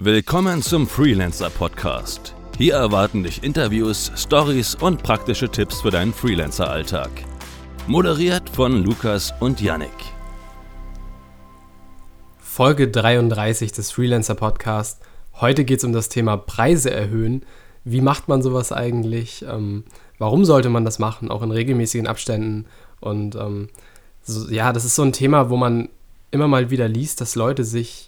Willkommen zum Freelancer Podcast. Hier erwarten dich Interviews, Stories und praktische Tipps für deinen Freelancer-Alltag. Moderiert von Lukas und Yannick. Folge 33 des Freelancer Podcast. Heute geht es um das Thema Preise erhöhen. Wie macht man sowas eigentlich? Ähm, warum sollte man das machen, auch in regelmäßigen Abständen? Und ähm, so, ja, das ist so ein Thema, wo man immer mal wieder liest, dass Leute sich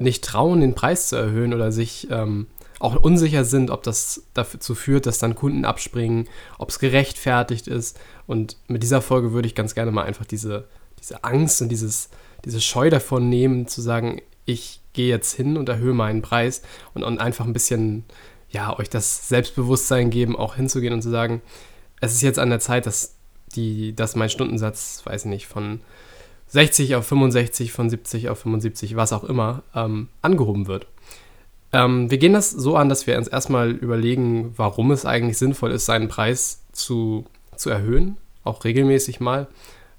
nicht trauen, den Preis zu erhöhen oder sich ähm, auch unsicher sind, ob das dazu führt, dass dann Kunden abspringen, ob es gerechtfertigt ist. Und mit dieser Folge würde ich ganz gerne mal einfach diese, diese Angst und dieses, diese Scheu davon nehmen, zu sagen, ich gehe jetzt hin und erhöhe meinen Preis und, und einfach ein bisschen, ja, euch das Selbstbewusstsein geben, auch hinzugehen und zu sagen, es ist jetzt an der Zeit, dass, die, dass mein Stundensatz, weiß ich nicht, von 60 auf 65, von 70 auf 75, was auch immer, ähm, angehoben wird. Ähm, wir gehen das so an, dass wir uns erstmal überlegen, warum es eigentlich sinnvoll ist, seinen Preis zu, zu erhöhen, auch regelmäßig mal.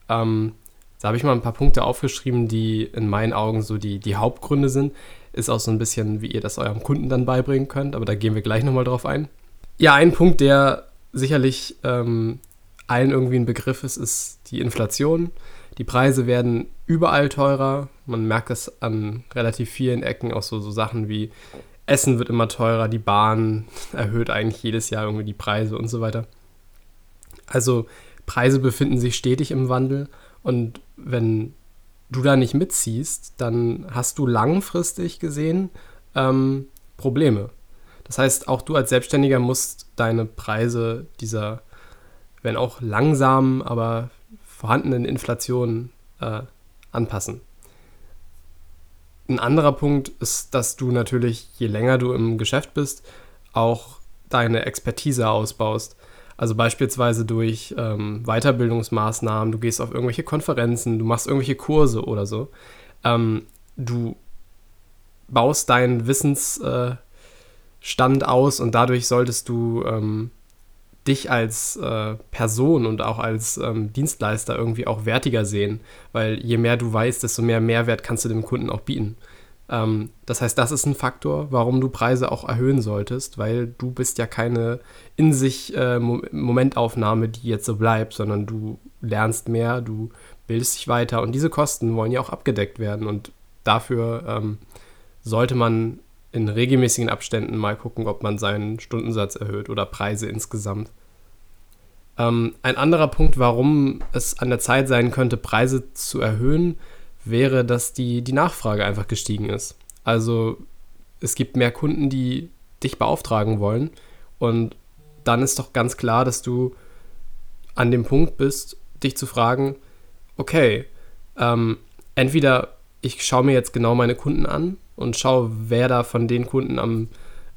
Ähm, da habe ich mal ein paar Punkte aufgeschrieben, die in meinen Augen so die, die Hauptgründe sind. Ist auch so ein bisschen, wie ihr das eurem Kunden dann beibringen könnt, aber da gehen wir gleich nochmal drauf ein. Ja, ein Punkt, der sicherlich ähm, allen irgendwie ein Begriff ist, ist die Inflation. Die Preise werden überall teurer. Man merkt es an relativ vielen Ecken, auch so, so Sachen wie Essen wird immer teurer, die Bahn erhöht eigentlich jedes Jahr irgendwie die Preise und so weiter. Also Preise befinden sich stetig im Wandel und wenn du da nicht mitziehst, dann hast du langfristig gesehen ähm, Probleme. Das heißt, auch du als Selbstständiger musst deine Preise dieser, wenn auch langsam, aber vorhandenen Inflation äh, anpassen. Ein anderer Punkt ist, dass du natürlich, je länger du im Geschäft bist, auch deine Expertise ausbaust. Also beispielsweise durch ähm, Weiterbildungsmaßnahmen, du gehst auf irgendwelche Konferenzen, du machst irgendwelche Kurse oder so. Ähm, du baust deinen Wissensstand äh, aus und dadurch solltest du ähm, dich als äh, Person und auch als ähm, Dienstleister irgendwie auch wertiger sehen, weil je mehr du weißt, desto mehr Mehrwert kannst du dem Kunden auch bieten. Ähm, das heißt, das ist ein Faktor, warum du Preise auch erhöhen solltest, weil du bist ja keine in sich äh, Momentaufnahme, die jetzt so bleibt, sondern du lernst mehr, du bildest dich weiter. Und diese Kosten wollen ja auch abgedeckt werden. Und dafür ähm, sollte man in regelmäßigen Abständen mal gucken, ob man seinen Stundensatz erhöht oder Preise insgesamt. Ähm, ein anderer Punkt, warum es an der Zeit sein könnte, Preise zu erhöhen, wäre, dass die, die Nachfrage einfach gestiegen ist. Also es gibt mehr Kunden, die dich beauftragen wollen und dann ist doch ganz klar, dass du an dem Punkt bist, dich zu fragen, okay, ähm, entweder ich schaue mir jetzt genau meine Kunden an und schaue, wer da von den Kunden am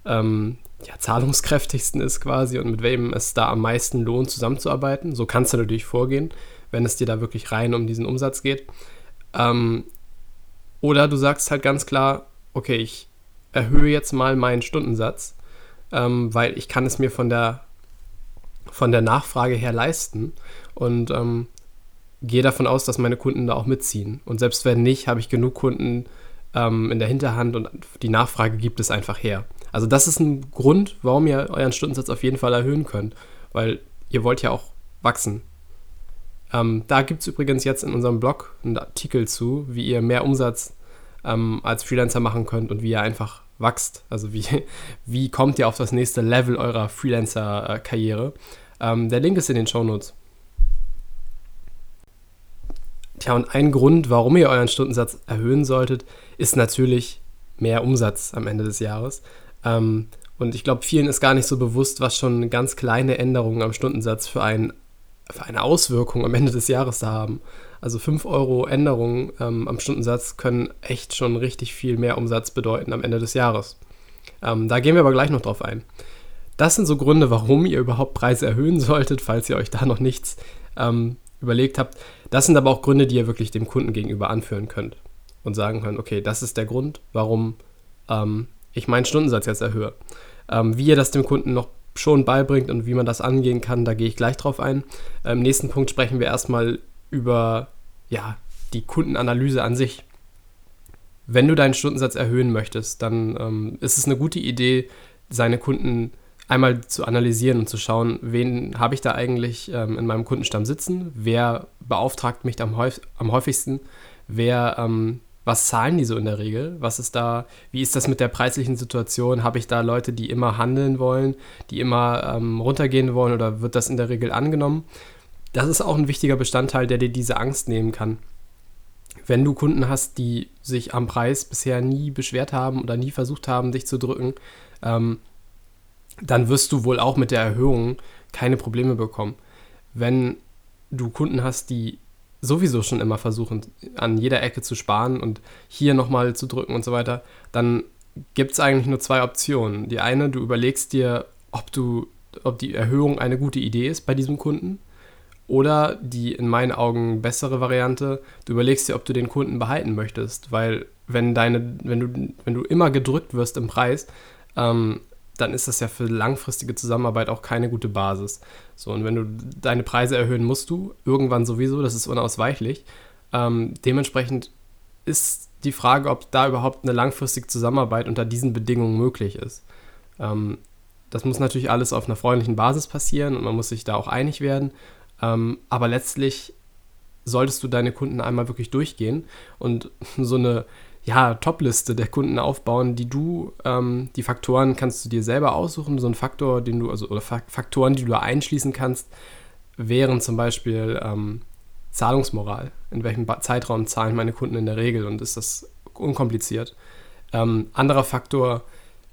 ähm, ja, zahlungskräftigsten ist quasi und mit wem es da am meisten lohnt, zusammenzuarbeiten. So kannst du natürlich vorgehen, wenn es dir da wirklich rein um diesen Umsatz geht. Ähm, oder du sagst halt ganz klar, okay, ich erhöhe jetzt mal meinen Stundensatz, ähm, weil ich kann es mir von der, von der Nachfrage her leisten und ähm, gehe davon aus, dass meine Kunden da auch mitziehen. Und selbst wenn nicht, habe ich genug Kunden, ähm, in der Hinterhand und die Nachfrage gibt es einfach her. Also das ist ein Grund, warum ihr euren Stundensatz auf jeden Fall erhöhen könnt, weil ihr wollt ja auch wachsen. Ähm, da gibt es übrigens jetzt in unserem Blog einen Artikel zu, wie ihr mehr Umsatz ähm, als Freelancer machen könnt und wie ihr einfach wächst. Also wie, wie kommt ihr auf das nächste Level eurer Freelancer-Karriere. Ähm, der Link ist in den Show Notes. Tja, und ein Grund, warum ihr euren Stundensatz erhöhen solltet, ist natürlich mehr Umsatz am Ende des Jahres. Ähm, und ich glaube, vielen ist gar nicht so bewusst, was schon ganz kleine Änderungen am Stundensatz für, ein, für eine Auswirkung am Ende des Jahres da haben. Also 5 Euro Änderungen ähm, am Stundensatz können echt schon richtig viel mehr Umsatz bedeuten am Ende des Jahres. Ähm, da gehen wir aber gleich noch drauf ein. Das sind so Gründe, warum ihr überhaupt Preise erhöhen solltet, falls ihr euch da noch nichts ähm, überlegt habt. Das sind aber auch Gründe, die ihr wirklich dem Kunden gegenüber anführen könnt und sagen könnt, okay, das ist der Grund, warum ähm, ich meinen Stundensatz jetzt erhöhe. Ähm, wie ihr das dem Kunden noch schon beibringt und wie man das angehen kann, da gehe ich gleich drauf ein. Im nächsten Punkt sprechen wir erstmal über ja, die Kundenanalyse an sich. wenn du deinen Stundensatz erhöhen möchtest, dann ähm, ist es eine gute Idee, seine Kunden einmal zu analysieren und zu schauen, wen habe ich da eigentlich ähm, in meinem Kundenstamm sitzen, wer beauftragt mich am, häuf am häufigsten, wer, ähm, was zahlen die so in der Regel, was ist da, wie ist das mit der preislichen Situation, habe ich da Leute, die immer handeln wollen, die immer ähm, runtergehen wollen oder wird das in der Regel angenommen? Das ist auch ein wichtiger Bestandteil, der dir diese Angst nehmen kann. Wenn du Kunden hast, die sich am Preis bisher nie beschwert haben oder nie versucht haben, dich zu drücken, ähm, dann wirst du wohl auch mit der Erhöhung keine Probleme bekommen. Wenn du Kunden hast, die sowieso schon immer versuchen, an jeder Ecke zu sparen und hier nochmal zu drücken und so weiter, dann gibt es eigentlich nur zwei Optionen. Die eine, du überlegst dir, ob du, ob die Erhöhung eine gute Idee ist bei diesem Kunden. Oder die in meinen Augen bessere Variante, du überlegst dir, ob du den Kunden behalten möchtest, weil wenn deine, wenn du, wenn du immer gedrückt wirst im Preis, ähm, dann ist das ja für langfristige Zusammenarbeit auch keine gute Basis. So, und wenn du deine Preise erhöhen musst du, irgendwann sowieso, das ist unausweichlich. Ähm, dementsprechend ist die Frage, ob da überhaupt eine langfristige Zusammenarbeit unter diesen Bedingungen möglich ist. Ähm, das muss natürlich alles auf einer freundlichen Basis passieren und man muss sich da auch einig werden. Ähm, aber letztlich solltest du deine Kunden einmal wirklich durchgehen und so eine ja, Top-Liste der Kunden aufbauen, die du, ähm, die Faktoren kannst du dir selber aussuchen. So ein Faktor, den du, also oder Faktoren, die du einschließen kannst, wären zum Beispiel ähm, Zahlungsmoral. In welchem Zeitraum zahlen meine Kunden in der Regel und ist das unkompliziert? Ähm, anderer Faktor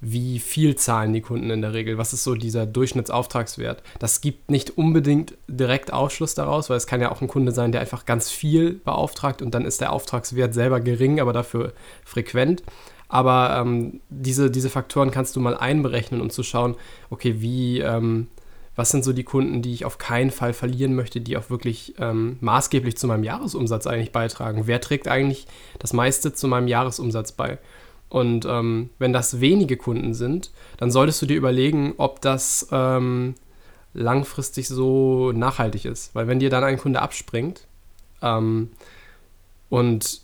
wie viel zahlen die Kunden in der Regel? Was ist so dieser Durchschnittsauftragswert? Das gibt nicht unbedingt direkt Ausschluss daraus, weil es kann ja auch ein Kunde sein, der einfach ganz viel beauftragt und dann ist der Auftragswert selber gering, aber dafür frequent. Aber ähm, diese, diese Faktoren kannst du mal einberechnen, um zu schauen, okay, wie, ähm, was sind so die Kunden, die ich auf keinen Fall verlieren möchte, die auch wirklich ähm, maßgeblich zu meinem Jahresumsatz eigentlich beitragen? Wer trägt eigentlich das meiste zu meinem Jahresumsatz bei? Und ähm, wenn das wenige Kunden sind, dann solltest du dir überlegen, ob das ähm, langfristig so nachhaltig ist. Weil wenn dir dann ein Kunde abspringt ähm, und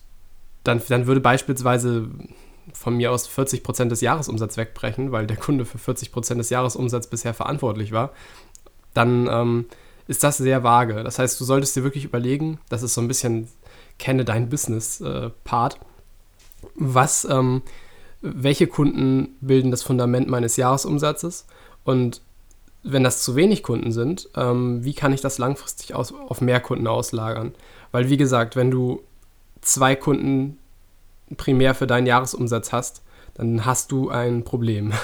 dann, dann würde beispielsweise von mir aus 40% des Jahresumsatzes wegbrechen, weil der Kunde für 40% des Jahresumsatzes bisher verantwortlich war, dann ähm, ist das sehr vage. Das heißt, du solltest dir wirklich überlegen, das ist so ein bisschen kenne dein Business-Part. Äh, was, ähm, welche Kunden bilden das Fundament meines Jahresumsatzes und wenn das zu wenig Kunden sind, ähm, wie kann ich das langfristig aus, auf mehr Kunden auslagern? Weil, wie gesagt, wenn du zwei Kunden primär für deinen Jahresumsatz hast, dann hast du ein Problem.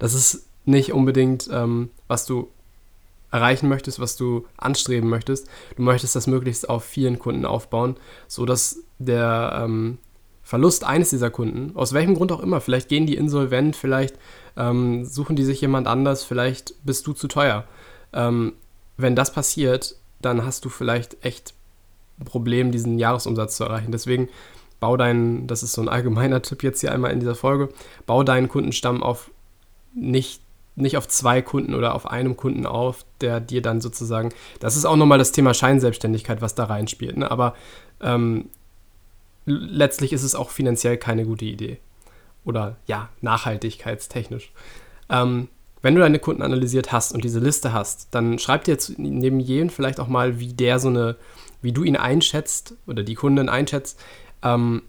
Das ist nicht unbedingt, ähm, was du erreichen möchtest, was du anstreben möchtest. Du möchtest das möglichst auf vielen Kunden aufbauen, sodass der, ähm, Verlust eines dieser Kunden, aus welchem Grund auch immer, vielleicht gehen die insolvent, vielleicht ähm, suchen die sich jemand anders, vielleicht bist du zu teuer. Ähm, wenn das passiert, dann hast du vielleicht echt ein Problem, diesen Jahresumsatz zu erreichen. Deswegen bau deinen, das ist so ein allgemeiner Tipp jetzt hier einmal in dieser Folge, bau deinen Kundenstamm auf nicht, nicht auf zwei Kunden oder auf einem Kunden auf, der dir dann sozusagen, das ist auch nochmal das Thema Scheinselbstständigkeit, was da reinspielt, ne? aber ähm, letztlich ist es auch finanziell keine gute Idee. Oder ja, nachhaltigkeitstechnisch. Ähm, wenn du deine Kunden analysiert hast und diese Liste hast, dann schreib dir neben jedem vielleicht auch mal, wie der so eine, wie du ihn einschätzt oder die Kundin einschätzt, ähm,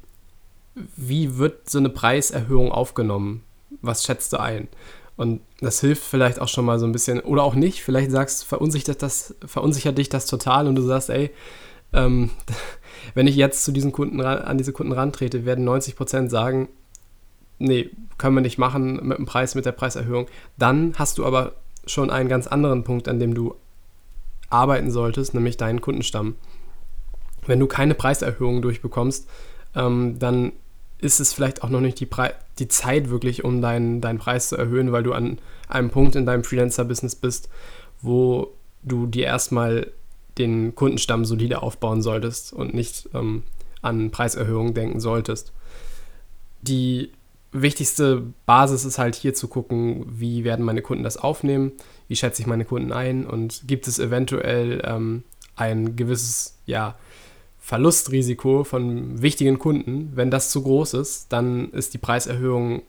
wie wird so eine Preiserhöhung aufgenommen? Was schätzt du ein? Und das hilft vielleicht auch schon mal so ein bisschen, oder auch nicht, vielleicht sagst, verunsichert, das, verunsichert dich das total und du sagst, ey, ähm, wenn ich jetzt zu diesen Kunden an diese Kunden rantrete, werden 90 Prozent sagen, nee, können wir nicht machen mit dem Preis, mit der Preiserhöhung. Dann hast du aber schon einen ganz anderen Punkt, an dem du arbeiten solltest, nämlich deinen Kundenstamm. Wenn du keine Preiserhöhung durchbekommst, ähm, dann ist es vielleicht auch noch nicht die, Pre die Zeit wirklich, um deinen, deinen Preis zu erhöhen, weil du an einem Punkt in deinem Freelancer-Business bist, wo du dir erstmal den Kundenstamm solide aufbauen solltest und nicht ähm, an Preiserhöhungen denken solltest. Die wichtigste Basis ist halt hier zu gucken, wie werden meine Kunden das aufnehmen, wie schätze ich meine Kunden ein und gibt es eventuell ähm, ein gewisses, ja, Verlustrisiko von wichtigen Kunden, wenn das zu groß ist, dann ist die Preiserhöhung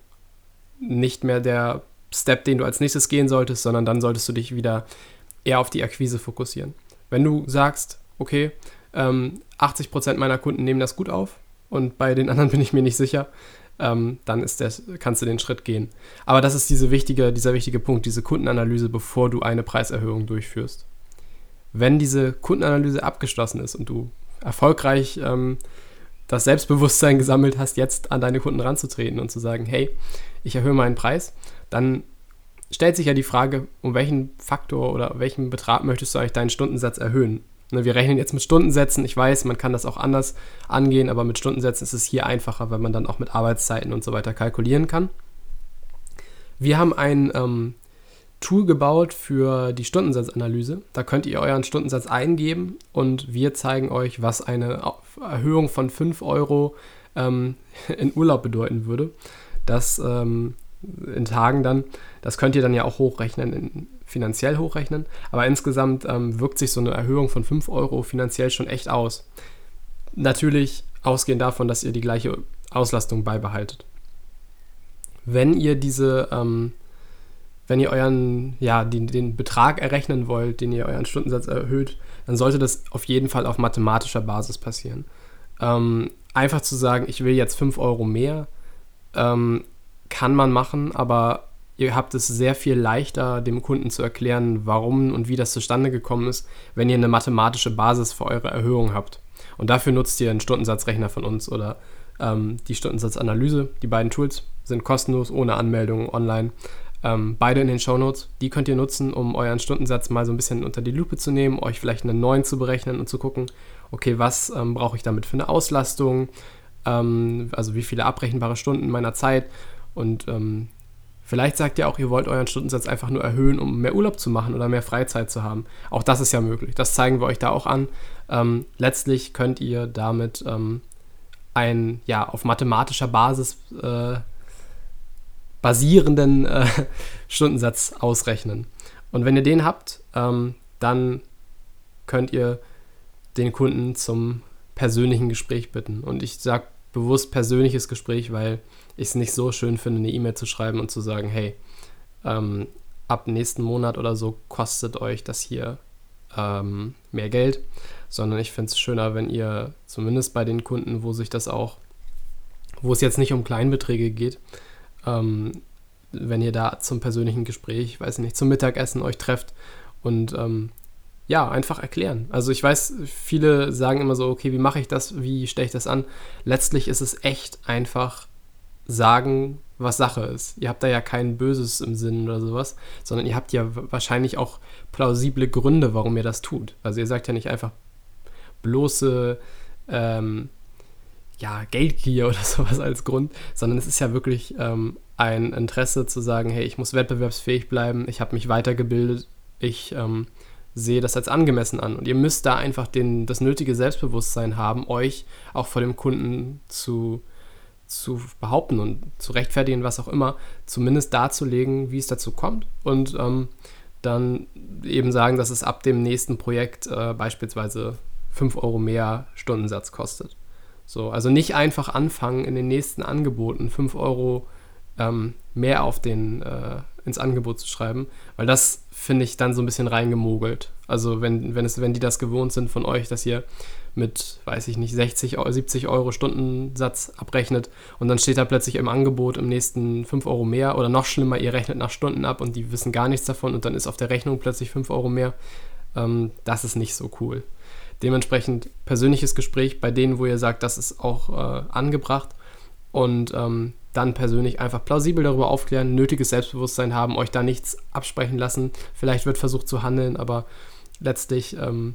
nicht mehr der Step, den du als nächstes gehen solltest, sondern dann solltest du dich wieder eher auf die Akquise fokussieren. Wenn du sagst, okay, ähm, 80% meiner Kunden nehmen das gut auf und bei den anderen bin ich mir nicht sicher, ähm, dann ist das, kannst du den Schritt gehen. Aber das ist diese wichtige, dieser wichtige Punkt, diese Kundenanalyse, bevor du eine Preiserhöhung durchführst. Wenn diese Kundenanalyse abgeschlossen ist und du erfolgreich ähm, das Selbstbewusstsein gesammelt hast, jetzt an deine Kunden ranzutreten und zu sagen, hey, ich erhöhe meinen Preis, dann stellt sich ja die Frage, um welchen Faktor oder welchen Betrag möchtest du eigentlich deinen Stundensatz erhöhen? Ne, wir rechnen jetzt mit Stundensätzen. Ich weiß, man kann das auch anders angehen, aber mit Stundensätzen ist es hier einfacher, weil man dann auch mit Arbeitszeiten und so weiter kalkulieren kann. Wir haben ein ähm, Tool gebaut für die Stundensatzanalyse. Da könnt ihr euren Stundensatz eingeben und wir zeigen euch, was eine Erhöhung von 5 Euro ähm, in Urlaub bedeuten würde. Das ähm, in Tagen dann, das könnt ihr dann ja auch hochrechnen, in, finanziell hochrechnen. Aber insgesamt ähm, wirkt sich so eine Erhöhung von 5 Euro finanziell schon echt aus. Natürlich ausgehend davon, dass ihr die gleiche Auslastung beibehaltet. Wenn ihr diese ähm, wenn ihr euren, ja, den, den Betrag errechnen wollt, den ihr euren Stundensatz erhöht, dann sollte das auf jeden Fall auf mathematischer Basis passieren. Ähm, einfach zu sagen, ich will jetzt 5 Euro mehr, ähm, kann man machen, aber ihr habt es sehr viel leichter, dem Kunden zu erklären, warum und wie das zustande gekommen ist, wenn ihr eine mathematische Basis für eure Erhöhung habt. Und dafür nutzt ihr einen Stundensatzrechner von uns oder ähm, die Stundensatzanalyse. Die beiden Tools sind kostenlos, ohne Anmeldung online. Ähm, beide in den Shownotes. Die könnt ihr nutzen, um euren Stundensatz mal so ein bisschen unter die Lupe zu nehmen, euch vielleicht einen neuen zu berechnen und zu gucken, okay, was ähm, brauche ich damit für eine Auslastung, ähm, also wie viele abrechenbare Stunden meiner Zeit und ähm, vielleicht sagt ihr auch, ihr wollt euren Stundensatz einfach nur erhöhen, um mehr Urlaub zu machen oder mehr Freizeit zu haben. Auch das ist ja möglich. Das zeigen wir euch da auch an. Ähm, letztlich könnt ihr damit ähm, ein ja auf mathematischer Basis äh, basierenden äh, Stundensatz ausrechnen. Und wenn ihr den habt, ähm, dann könnt ihr den Kunden zum persönlichen Gespräch bitten. Und ich sage bewusst persönliches Gespräch, weil ich es nicht so schön finde, eine E-Mail zu schreiben und zu sagen, hey, ähm, ab nächsten Monat oder so kostet euch das hier ähm, mehr Geld, sondern ich finde es schöner, wenn ihr zumindest bei den Kunden, wo sich das auch, wo es jetzt nicht um Kleinbeträge geht, ähm, wenn ihr da zum persönlichen Gespräch, weiß nicht, zum Mittagessen euch trefft und ähm, ja, einfach erklären. Also ich weiß, viele sagen immer so, okay, wie mache ich das, wie stelle ich das an? Letztlich ist es echt einfach sagen, was Sache ist. Ihr habt da ja kein Böses im Sinn oder sowas, sondern ihr habt ja wahrscheinlich auch plausible Gründe, warum ihr das tut. Also ihr sagt ja nicht einfach bloße ähm, ja, Geldgier oder sowas als Grund, sondern es ist ja wirklich ähm, ein Interesse zu sagen, hey, ich muss wettbewerbsfähig bleiben, ich habe mich weitergebildet, ich ähm, sehe das als angemessen an. Und ihr müsst da einfach den, das nötige Selbstbewusstsein haben, euch auch vor dem Kunden zu, zu behaupten und zu rechtfertigen, was auch immer, zumindest darzulegen, wie es dazu kommt und ähm, dann eben sagen, dass es ab dem nächsten Projekt äh, beispielsweise 5 Euro mehr Stundensatz kostet. So, also nicht einfach anfangen, in den nächsten Angeboten 5 Euro ähm, mehr auf den, äh, ins Angebot zu schreiben, weil das finde ich dann so ein bisschen reingemogelt. Also wenn, wenn, es, wenn die das gewohnt sind von euch, dass ihr mit, weiß ich nicht, 60, 70 Euro Stundensatz abrechnet und dann steht da plötzlich im Angebot im nächsten 5 Euro mehr oder noch schlimmer, ihr rechnet nach Stunden ab und die wissen gar nichts davon und dann ist auf der Rechnung plötzlich 5 Euro mehr. Ähm, das ist nicht so cool. Dementsprechend persönliches Gespräch bei denen, wo ihr sagt, das ist auch äh, angebracht und ähm, dann persönlich einfach plausibel darüber aufklären, nötiges Selbstbewusstsein haben, euch da nichts absprechen lassen. Vielleicht wird versucht zu handeln, aber letztlich ähm,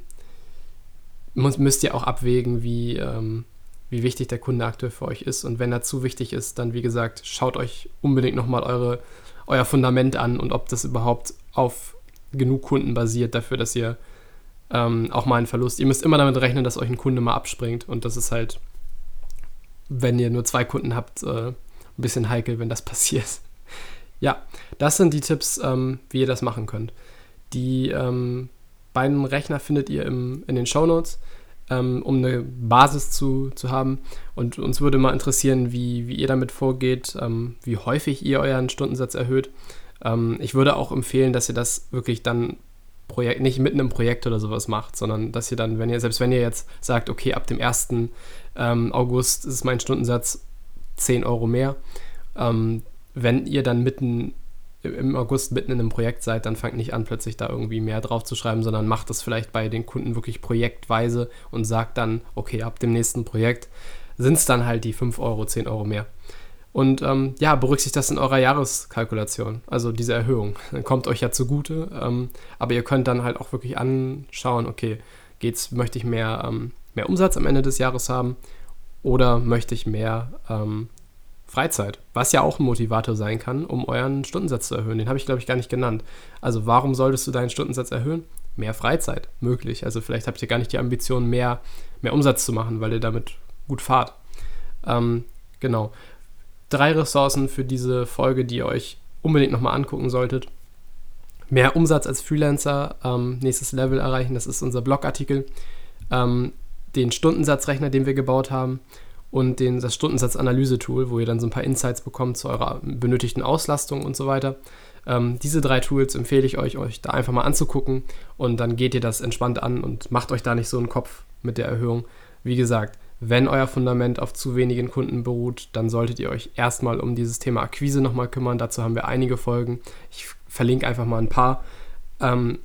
müsst ihr auch abwägen, wie, ähm, wie wichtig der Kunde aktuell für euch ist. Und wenn er zu wichtig ist, dann wie gesagt, schaut euch unbedingt nochmal eure, euer Fundament an und ob das überhaupt auf genug Kunden basiert dafür, dass ihr ähm, auch mal einen Verlust. Ihr müsst immer damit rechnen, dass euch ein Kunde mal abspringt. Und das ist halt, wenn ihr nur zwei Kunden habt, äh, ein bisschen heikel, wenn das passiert. Ja, das sind die Tipps, ähm, wie ihr das machen könnt. Die ähm, beiden Rechner findet ihr im, in den Show Notes. ähm, um eine Basis zu, zu haben. Und uns würde mal interessieren, wie, wie ihr damit vorgeht, ähm, wie häufig ihr euren Stundensatz erhöht. Ähm, ich würde auch empfehlen, dass ihr das wirklich dann Projekt, nicht mitten im Projekt oder sowas macht, sondern dass ihr dann, wenn ihr, selbst wenn ihr jetzt sagt, okay, ab dem 1. Ähm, August ist mein Stundensatz 10 Euro mehr, ähm, wenn ihr dann mitten im August mitten in einem Projekt seid, dann fangt nicht an, plötzlich da irgendwie mehr drauf zu schreiben, sondern macht das vielleicht bei den Kunden wirklich projektweise und sagt dann, okay, ab dem nächsten Projekt sind es dann halt die 5 Euro, 10 Euro mehr. Und ähm, ja, berücksichtigt das in eurer Jahreskalkulation, also diese Erhöhung. Kommt euch ja zugute, ähm, aber ihr könnt dann halt auch wirklich anschauen, okay, geht's, möchte ich mehr, ähm, mehr Umsatz am Ende des Jahres haben oder möchte ich mehr ähm, Freizeit, was ja auch ein Motivator sein kann, um euren Stundensatz zu erhöhen. Den habe ich, glaube ich, gar nicht genannt. Also warum solltest du deinen Stundensatz erhöhen? Mehr Freizeit möglich. Also vielleicht habt ihr gar nicht die Ambition, mehr, mehr Umsatz zu machen, weil ihr damit gut fahrt. Ähm, genau. Drei Ressourcen für diese Folge, die ihr euch unbedingt nochmal angucken solltet. Mehr Umsatz als Freelancer, ähm, nächstes Level erreichen, das ist unser Blogartikel. Ähm, den Stundensatzrechner, den wir gebaut haben und den, das Stundensatzanalyse-Tool, wo ihr dann so ein paar Insights bekommt zu eurer benötigten Auslastung und so weiter. Ähm, diese drei Tools empfehle ich euch, euch da einfach mal anzugucken und dann geht ihr das entspannt an und macht euch da nicht so einen Kopf mit der Erhöhung. Wie gesagt, wenn euer Fundament auf zu wenigen Kunden beruht, dann solltet ihr euch erstmal um dieses Thema Akquise nochmal kümmern. Dazu haben wir einige Folgen. Ich verlinke einfach mal ein paar. Ähm,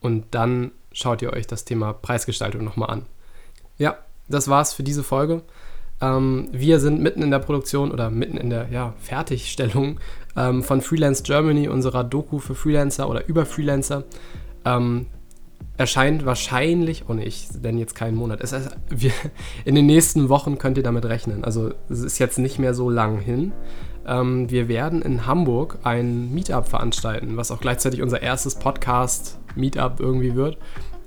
und dann schaut ihr euch das Thema Preisgestaltung nochmal an. Ja, das war's für diese Folge. Ähm, wir sind mitten in der Produktion oder mitten in der ja, Fertigstellung ähm, von Freelance Germany, unserer Doku für Freelancer oder über Freelancer. Ähm, erscheint wahrscheinlich, oh ne, ich nenne jetzt keinen Monat. Es ist, wir, in den nächsten Wochen könnt ihr damit rechnen. Also es ist jetzt nicht mehr so lang hin. Ähm, wir werden in Hamburg ein Meetup veranstalten, was auch gleichzeitig unser erstes Podcast-Meetup irgendwie wird.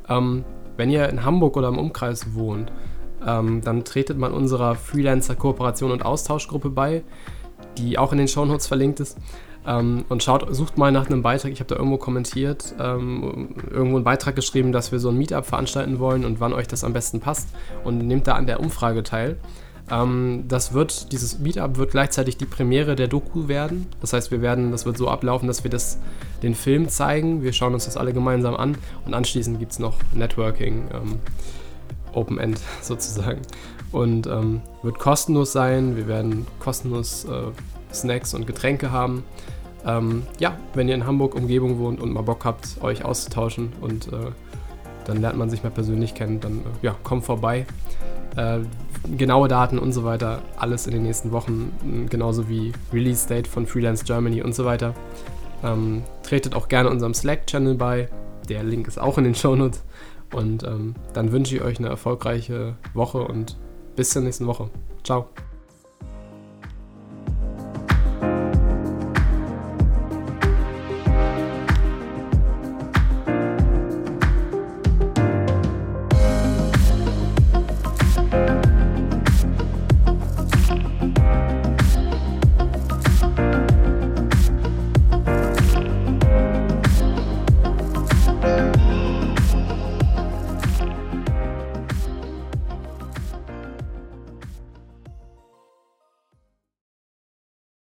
Ähm, wenn ihr in Hamburg oder im Umkreis wohnt, ähm, dann tretet man unserer Freelancer-Kooperation und Austauschgruppe bei, die auch in den Shownotes verlinkt ist. Ähm, und schaut, sucht mal nach einem Beitrag. Ich habe da irgendwo kommentiert, ähm, irgendwo einen Beitrag geschrieben, dass wir so ein Meetup veranstalten wollen und wann euch das am besten passt. Und nehmt da an der Umfrage teil. Ähm, das wird, dieses Meetup wird gleichzeitig die Premiere der Doku werden. Das heißt, wir werden, das wird so ablaufen, dass wir das, den Film zeigen. Wir schauen uns das alle gemeinsam an und anschließend gibt es noch Networking. Ähm, Open End sozusagen. Und ähm, wird kostenlos sein. Wir werden kostenlos äh, Snacks und Getränke haben. Ähm, ja, wenn ihr in Hamburg Umgebung wohnt und mal Bock habt, euch auszutauschen und äh, dann lernt man sich mal persönlich kennen, dann äh, ja, kommt vorbei. Äh, genaue Daten und so weiter, alles in den nächsten Wochen, genauso wie Release Date von Freelance Germany und so weiter. Ähm, tretet auch gerne unserem Slack-Channel bei. Der Link ist auch in den Shownotes. Und ähm, dann wünsche ich euch eine erfolgreiche Woche und bis zur nächsten Woche. Ciao.